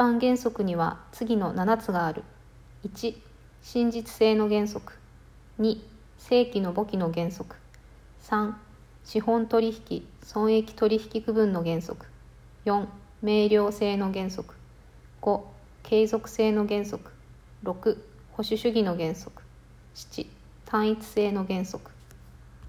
般原則には次の7つがある。1、真実性の原則。2、正規の簿記の原則。3、資本取引、損益取引区分の原則。4、明瞭性の原則。5、継続性の原則。6、保守主義の原則。7、単一性の原則。